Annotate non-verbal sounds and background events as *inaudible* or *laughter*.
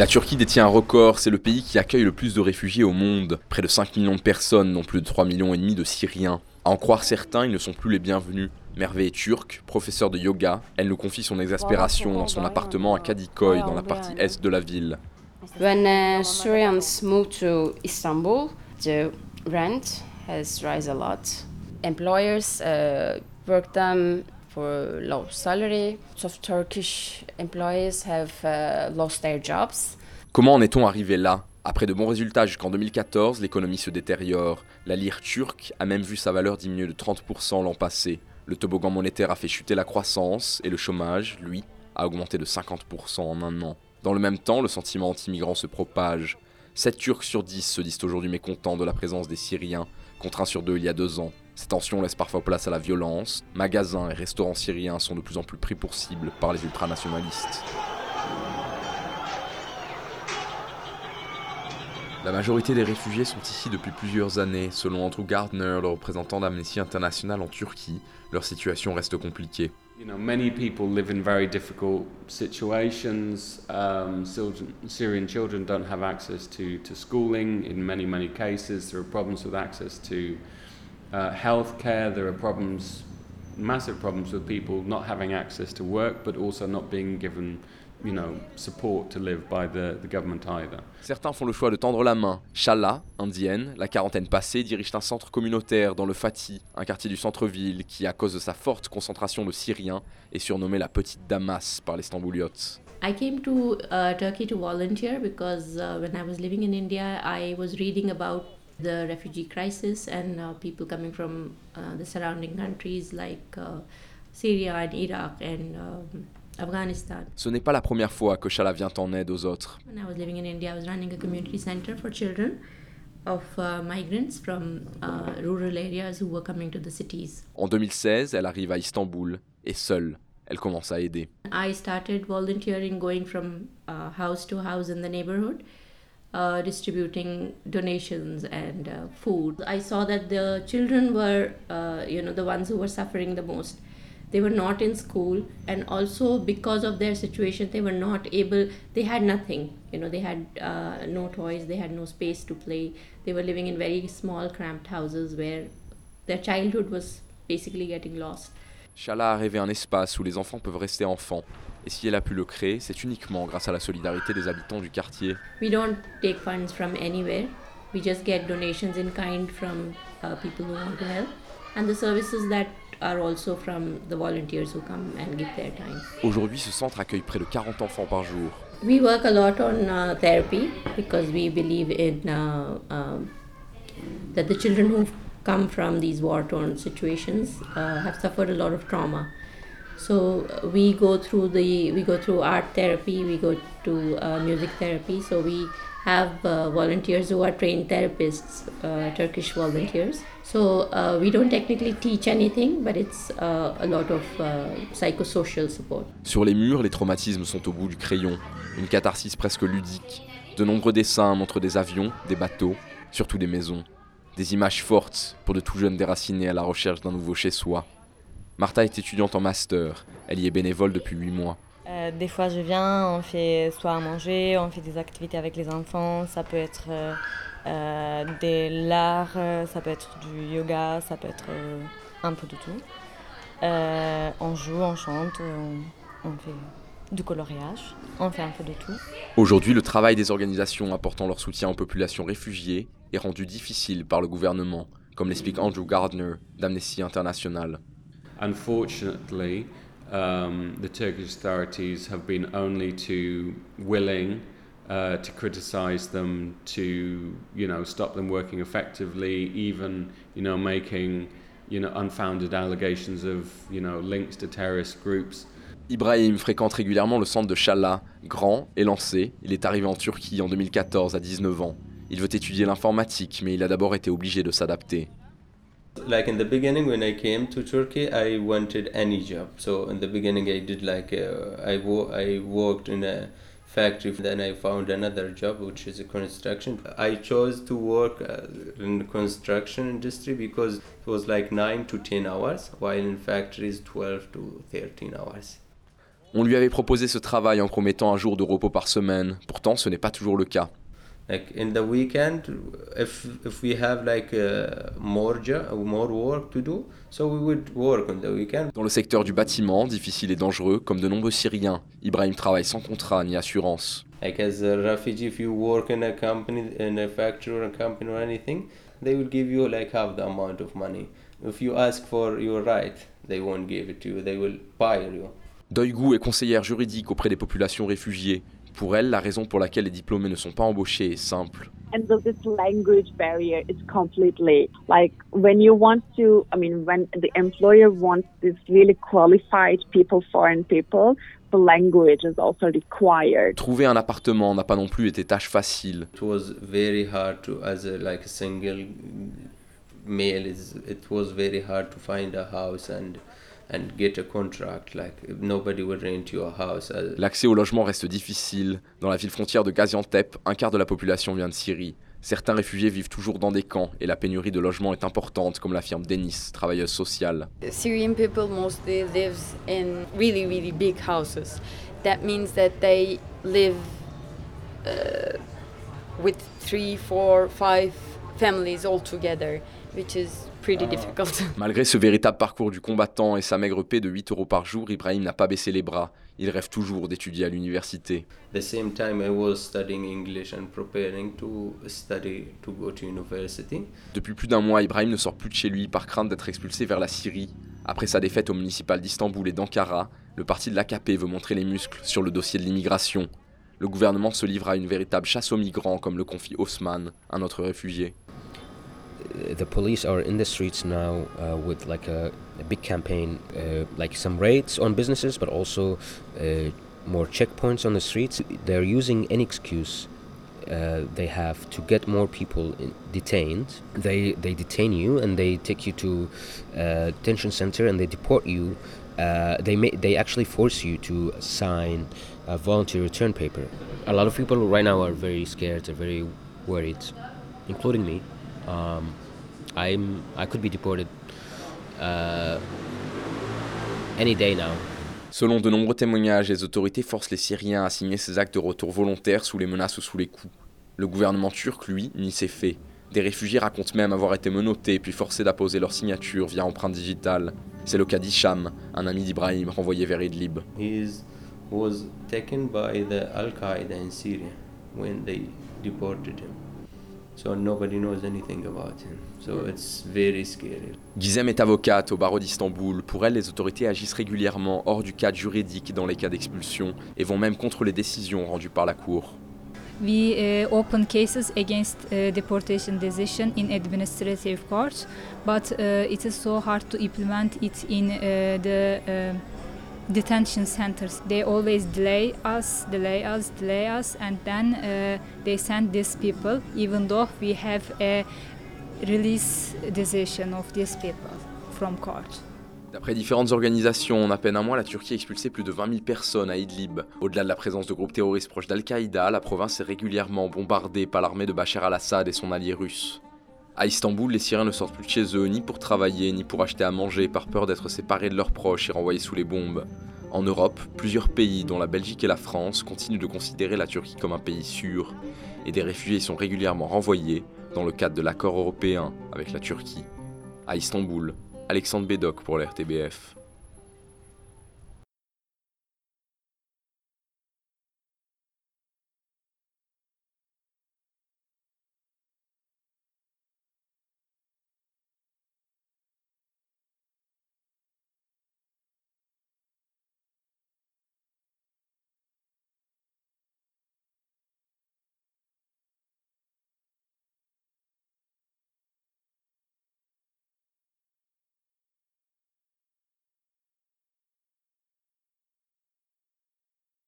La Turquie détient un record, c'est le pays qui accueille le plus de réfugiés au monde. Près de 5 millions de personnes, dont plus de 3 millions et demi de Syriens. À en croire certains, ils ne sont plus les bienvenus. Merve est turque, professeure de yoga. Elle nous confie son exaspération dans son appartement à Kadikoy, dans la partie est de la ville. When Syrians move to Istanbul, the rent has rise a lot. Employers uh, work them for low salary. Some Turkish employees have uh, lost their jobs. Comment en est-on arrivé là? Après de bons résultats jusqu'en 2014, l'économie se détériore. La lire turque a même vu sa valeur diminuer de 30% l'an passé. Le toboggan monétaire a fait chuter la croissance et le chômage, lui, a augmenté de 50% en un an. Dans le même temps, le sentiment anti-migrant se propage. 7 Turcs sur 10 se disent aujourd'hui mécontents de la présence des Syriens, contre 1 sur 2 il y a deux ans. Ces tensions laissent parfois place à la violence. Magasins et restaurants syriens sont de plus en plus pris pour cible par les ultranationalistes. La majorité des réfugiés sont ici depuis plusieurs années. Selon Andrew Gardner, le représentant d'Amnesty International en Turquie, leur situation reste compliquée. You know, many people live in very difficult situations. Um, Syrian children don't have access to, schooling in many, many cases. There are problems with access to uh, health care. There are problems, massive problems with people not having access to work, but also not being given you know, support to live by the, the government either. Certains font le choix de tendre la main. Shala, indienne, la quarantaine passée, dirige un centre communautaire dans le Fatih, un quartier du centre-ville qui, à cause de sa forte concentration de Syriens, est surnommé la petite Damas par les Stambouliotes. I came to uh, Turkey to volunteer because uh, when I was living in India, I was reading about the refugee crisis and uh, people coming from uh, the surrounding countries like uh, Syria and Iraq and um, Afghanistan. Ce n'est pas la première fois que Shala vient en aide aux autres. When I was living in India, I was running a community center for children of uh, migrants from uh, rural areas who were coming to the cities. En 2016, elle arrive à Istanbul et seule, elle commence à aider. I started volunteering, going from uh, house to house in the neighborhood. Uh, distributing donations and uh, food. I saw that the children were, uh, you know, the ones who were suffering the most. they were not in school and also because of their situation they were not able they had nothing you know they had uh, no toys they had no space to play they were living in very small cramped houses where their childhood was basically getting lost Shala a rêvé un espace où les enfants peuvent rester enfants. Et si elle a pu le créer, c'est uniquement grâce à la solidarité des habitants du quartier. We don't take funds from anywhere. We just get donations in kind from uh, people who want to help. And the services that Aujourd'hui, ce centre accueille près de 40 enfants par jour. We work a lot on uh, therapy because we believe in uh, um, that the children who come from these war-torn situations uh, have suffered a lot of trauma. So uh, we go through the we go through art therapy, we go to uh, music therapy. So we have uh, volunteers who are trained therapists, uh, Turkish volunteers. So uh, we don't technically teach anything, but it's uh, a lot of uh, psychosocial support. Sur les murs, les traumatismes sont au bout du crayon, une catharsis presque ludique. De nombreux dessins montrent des avions, des bateaux, surtout des maisons. Des images fortes pour de tout jeunes déracinés à la recherche d'un nouveau chez-soi. Martha est étudiante en master, elle y est bénévole depuis 8 mois. Euh, des fois, je viens, on fait soit à manger, on fait des activités avec les enfants. Ça peut être euh, euh, de l'art, ça peut être du yoga, ça peut être un peu de tout. on joue, on chante, on, on, fait du coloriage, on fait un peu de tout. Aujourd'hui, le travail des organisations apportant leur soutien aux populations réfugiées est rendu difficile par le gouvernement, comme l'explique Andrew Gardner d'Amnesty International. Unfortunately, um, the Turkish authorities have been only too willing uh, to criticize them, to you know stop them working effectively, even you know making you know unfounded allegations of you know links to terrorist groups. Ibrahim fréquente régulièrement le centre de Shala, grand et lancé. Il est arrivé en Turquie en 2014 à 19 ans. Il veut étudier l'informatique, mais il a d'abord été obligé de s'adapter. Like in the beginning when i came to turkey i wanted any job. So in the beginning i did like uh, I, wo- I worked in a factory then i found another job which is a construction. I chose to work uh, in the construction industry because it was like 9 to 10 hours while in factories 12 to 13 hours. On lui avait proposé ce travail en promettant un jour de repos par semaine, pourtant ce n'est pas toujours le cas. Like in the weekend if if we have like uh, more job more work to do so we would work on the weekend Dans le secteur du bâtiment, difficile et dangereux, comme de nombreux Syriens, Ibrahim travaille sans contrat ni assurance. like as a refugee if you work in a company in a factory or a company or anything they will give you like half the amount of money if you ask for your right they won't give it to you they will fire you Doigou est conseillère juridique auprès des populations réfugiées. Pour elle, la raison pour laquelle les diplômés ne sont pas embauchés est simple. and so this language barrier is completely like when you want to i mean when the employer wants these really qualified people foreign people the language is also required Trouver un appartement n'a pas non plus été tâche facile. it was very hard to as a like a single male is it was very hard to find a house and and get a contract like nobody would rent you a house L'accès au logement reste difficile. Dans la ville frontière de Gaziantep, un quart de la population vient de Syrie. Certains réfugiés vivent toujours dans des camps et la pénurie de logements est importante, comme l'affirme Denis, travailleuse sociale. Syrian people mostly lives in really really big houses. That means that they live uh, with three, four, five families all together, which is pretty difficult. *laughs* Malgré ce véritable parcours du combattant et sa maigre paie de 8 euros par jour, Ibrahim n'a pas baissé les bras. Il rêve toujours d'étudier à l'université. the same time I was studying English and preparing to study to go to university. Depuis plus d'un mois, Ibrahim ne sort plus de chez lui par crainte d'être expulsé vers la Syrie. Après sa défaite au municipal d'Istanbul et d'Ankara, le parti de l'AKP veut montrer les muscles sur le dossier de l'immigration. Le gouvernement se livre à une véritable chasse aux migrants, comme le confie Osman, un autre réfugié. Uh, the police are in the streets now uh, with like a, a big campaign, uh, like some raids on businesses, but also uh, more checkpoints on the streets. They're using any excuse uh, they have to get more people in, detained. They they detain you and they take you to a detention center and they deport you. Uh, they may, they actually force you to sign a voluntary return paper. A lot of people right now are very scared. They're very worried, including me. Um, I'm I could be deported uh, any day now. Selon de nombreux témoignages, les autorités forcent les Syriens à signer ces actes de retour volontaires sous les menaces ou sous les coups. Le gouvernement turc, lui, nie ces faits. Des réfugiés racontent même avoir été menottés puis forcés d'apposer leur signature via empreinte digitale. C'est le cas d'Hicham, un ami d'Ibrahim renvoyé vers Idlib. He was taken by the Al Qaeda in Syria when they deported him. So nobody knows anything about him. So it's very scary. Gizem est avocate au barreau d'Istanbul. Pour elle, les autorités agissent régulièrement hors du cadre juridique dans les cas d'expulsion et vont même contre les décisions rendues par la Cour. We uh, open cases against uh, deportation decision in administrative courts, but uh, it is so hard to implement it in uh, the uh, detention centers. They always delay us, delay us, delay us, and then uh, they send these people, even though we have a release decision of these people from court. D'après différentes organisations, en à peine un mois, la Turquie a expulsé plus de 20 000 personnes à Idlib. Au-delà de la présence de groupes terroristes proches d'Al-Qaïda, la province est régulièrement bombardée par l'armée de Bachar al-Assad et son allié russe. À Istanbul, les Syriens ne sortent plus de chez eux ni pour travailler ni pour acheter à manger par peur d'être séparés de leurs proches et renvoyés sous les bombes. En Europe, plusieurs pays, dont la Belgique et la France, continuent de considérer la Turquie comme un pays sûr, et des réfugiés sont régulièrement renvoyés dans le cadre de l'accord européen avec la Turquie. À Istanbul, Alexandre Bédoc pour l'RTBF.